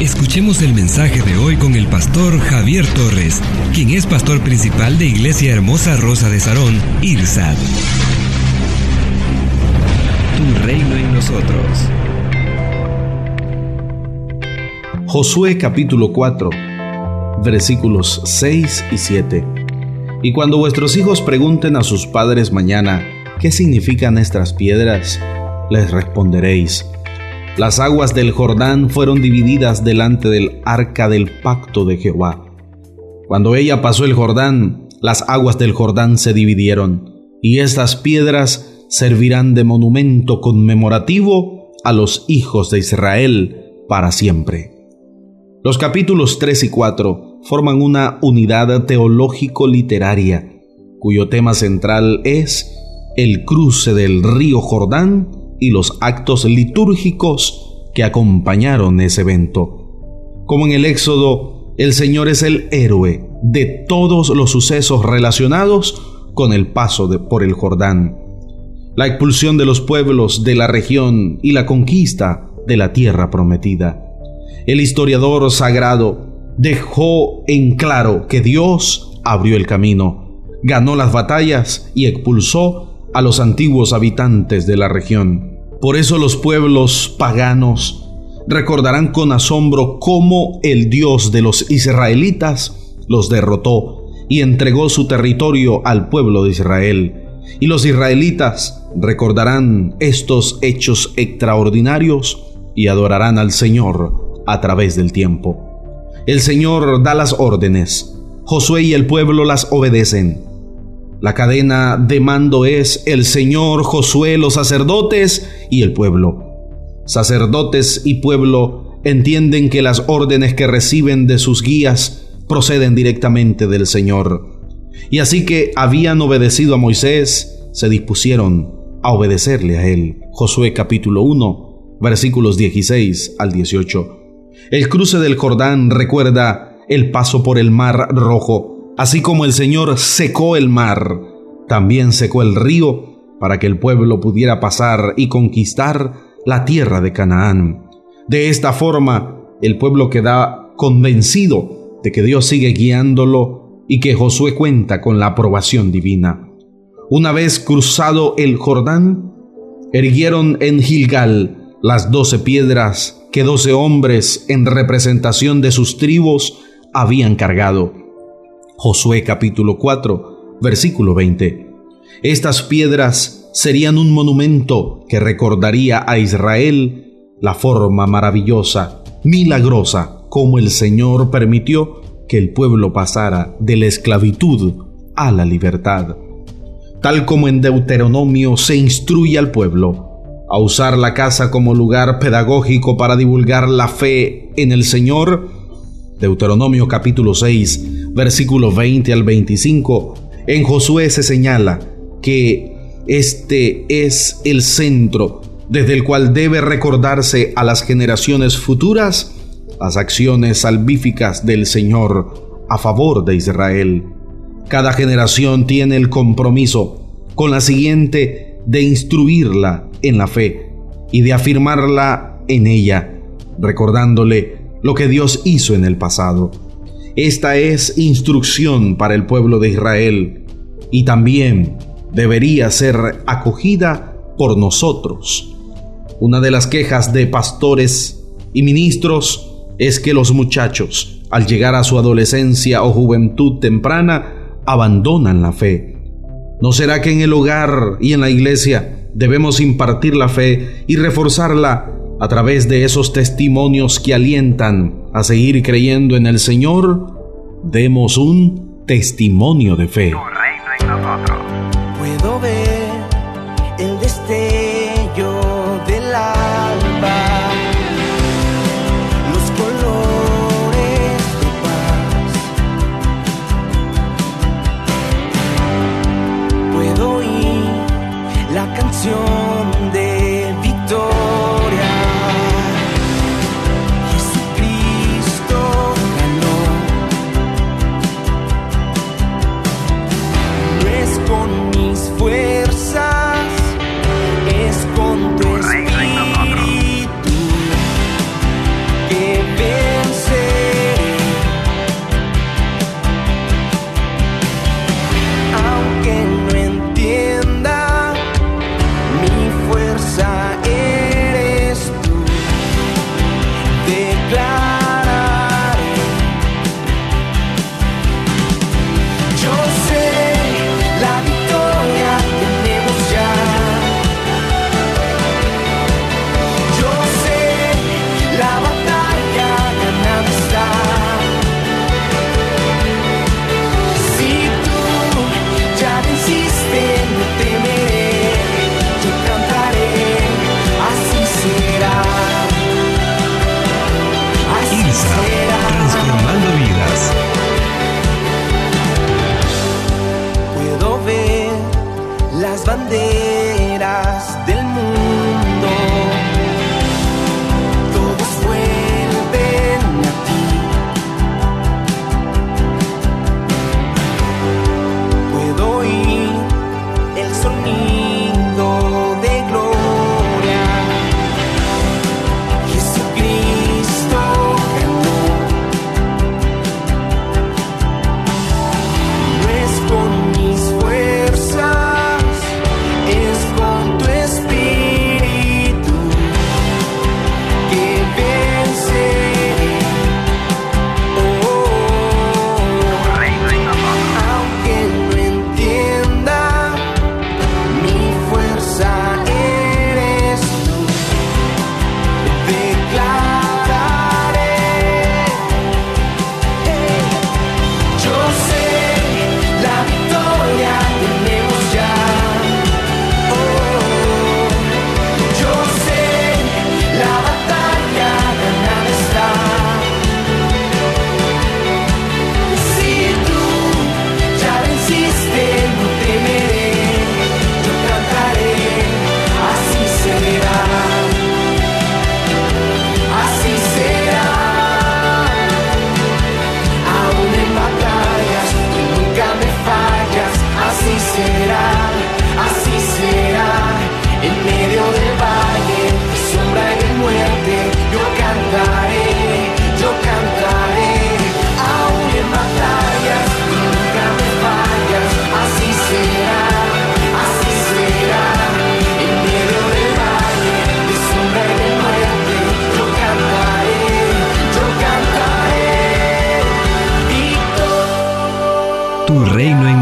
Escuchemos el mensaje de hoy con el pastor Javier Torres, quien es pastor principal de Iglesia Hermosa Rosa de Sarón, IRSAD. Tu reino en nosotros. Josué capítulo 4, versículos 6 y 7. Y cuando vuestros hijos pregunten a sus padres mañana, ¿qué significan estas piedras? Les responderéis, las aguas del Jordán fueron divididas delante del arca del pacto de Jehová. Cuando ella pasó el Jordán, las aguas del Jordán se dividieron, y estas piedras servirán de monumento conmemorativo a los hijos de Israel para siempre. Los capítulos 3 y 4 forman una unidad teológico-literaria, cuyo tema central es el cruce del río Jordán y los actos litúrgicos que acompañaron ese evento. Como en el Éxodo, el Señor es el héroe de todos los sucesos relacionados con el paso de, por el Jordán, la expulsión de los pueblos de la región y la conquista de la tierra prometida. El historiador sagrado dejó en claro que Dios abrió el camino, ganó las batallas y expulsó a los antiguos habitantes de la región. Por eso los pueblos paganos recordarán con asombro cómo el Dios de los israelitas los derrotó y entregó su territorio al pueblo de Israel. Y los israelitas recordarán estos hechos extraordinarios y adorarán al Señor a través del tiempo. El Señor da las órdenes, Josué y el pueblo las obedecen. La cadena de mando es el Señor, Josué, los sacerdotes y el pueblo. Sacerdotes y pueblo entienden que las órdenes que reciben de sus guías proceden directamente del Señor. Y así que habían obedecido a Moisés, se dispusieron a obedecerle a él. Josué capítulo 1, versículos 16 al 18. El cruce del Jordán recuerda el paso por el mar rojo Así como el Señor secó el mar, también secó el río para que el pueblo pudiera pasar y conquistar la tierra de Canaán. De esta forma, el pueblo queda convencido de que Dios sigue guiándolo y que Josué cuenta con la aprobación divina. Una vez cruzado el Jordán, erguieron en Gilgal las doce piedras que doce hombres en representación de sus tribus habían cargado. Josué capítulo 4, versículo 20. Estas piedras serían un monumento que recordaría a Israel la forma maravillosa, milagrosa, como el Señor permitió que el pueblo pasara de la esclavitud a la libertad. Tal como en Deuteronomio se instruye al pueblo a usar la casa como lugar pedagógico para divulgar la fe en el Señor, Deuteronomio capítulo 6, versículo 20 al 25, en Josué se señala que este es el centro desde el cual debe recordarse a las generaciones futuras las acciones salvíficas del Señor a favor de Israel. Cada generación tiene el compromiso con la siguiente de instruirla en la fe y de afirmarla en ella, recordándole lo que Dios hizo en el pasado. Esta es instrucción para el pueblo de Israel y también debería ser acogida por nosotros. Una de las quejas de pastores y ministros es que los muchachos, al llegar a su adolescencia o juventud temprana, abandonan la fe. ¿No será que en el hogar y en la iglesia debemos impartir la fe y reforzarla a través de esos testimonios que alientan a seguir creyendo en el Señor, demos un testimonio de fe. Puedo ver el destello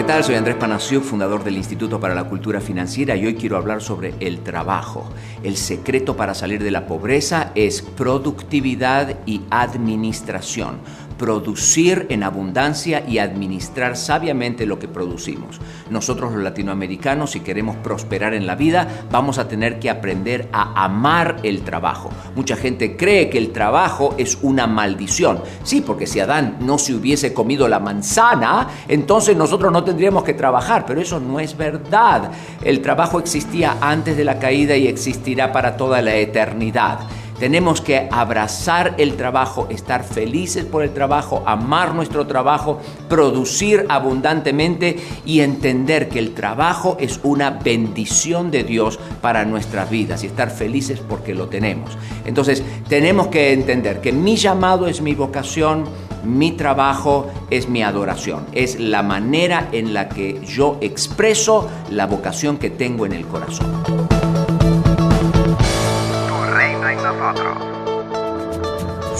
¿Qué tal? Soy Andrés Panacio, fundador del Instituto para la Cultura Financiera y hoy quiero hablar sobre el trabajo. El secreto para salir de la pobreza es productividad y administración producir en abundancia y administrar sabiamente lo que producimos. Nosotros los latinoamericanos, si queremos prosperar en la vida, vamos a tener que aprender a amar el trabajo. Mucha gente cree que el trabajo es una maldición. Sí, porque si Adán no se hubiese comido la manzana, entonces nosotros no tendríamos que trabajar, pero eso no es verdad. El trabajo existía antes de la caída y existirá para toda la eternidad. Tenemos que abrazar el trabajo, estar felices por el trabajo, amar nuestro trabajo, producir abundantemente y entender que el trabajo es una bendición de Dios para nuestras vidas y estar felices porque lo tenemos. Entonces, tenemos que entender que mi llamado es mi vocación, mi trabajo es mi adoración, es la manera en la que yo expreso la vocación que tengo en el corazón.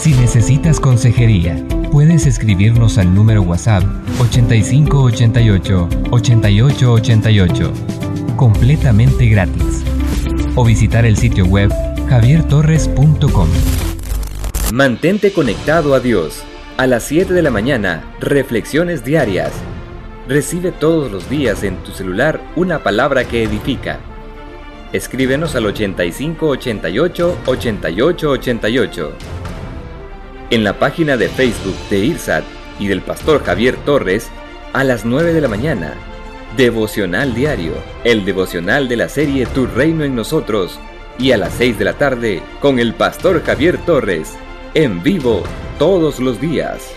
Si necesitas consejería, puedes escribirnos al número WhatsApp 8588 8888 completamente gratis o visitar el sitio web javiertorres.com. Mantente conectado a Dios. A las 7 de la mañana, reflexiones diarias. Recibe todos los días en tu celular una palabra que edifica. Escríbenos al 8588 8888 en la página de Facebook de IRSAT y del pastor Javier Torres a las 9 de la mañana. Devocional Diario, el devocional de la serie Tu Reino en Nosotros, y a las 6 de la tarde con el pastor Javier Torres, en vivo todos los días.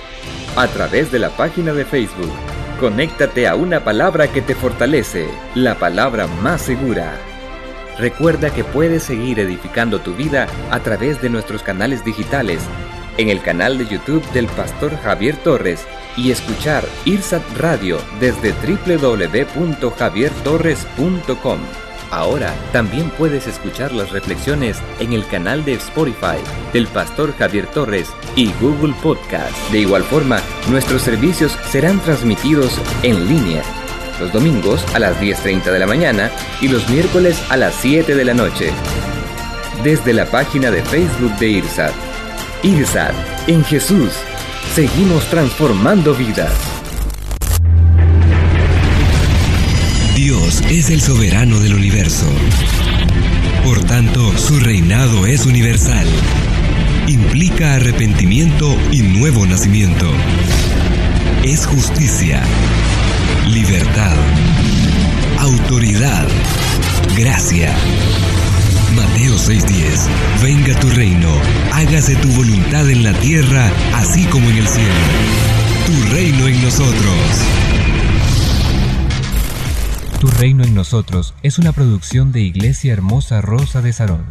A través de la página de Facebook, conéctate a una palabra que te fortalece, la palabra más segura. Recuerda que puedes seguir edificando tu vida a través de nuestros canales digitales en el canal de YouTube del Pastor Javier Torres y escuchar IRSAT Radio desde www.javiertorres.com. Ahora también puedes escuchar las reflexiones en el canal de Spotify del Pastor Javier Torres y Google Podcast. De igual forma, nuestros servicios serán transmitidos en línea los domingos a las 10.30 de la mañana y los miércoles a las 7 de la noche. Desde la página de Facebook de IRSAT IRSAT, en Jesús, seguimos transformando vidas. Dios es el soberano del universo. Por tanto, su reinado es universal. Implica arrepentimiento y nuevo nacimiento. Es justicia, libertad, autoridad, gracia Mateo 6:10 Venga tu reino, hágase tu voluntad en la tierra, así como en el cielo. Tu reino en nosotros. Tu reino en nosotros es una producción de Iglesia Hermosa Rosa de Sarón.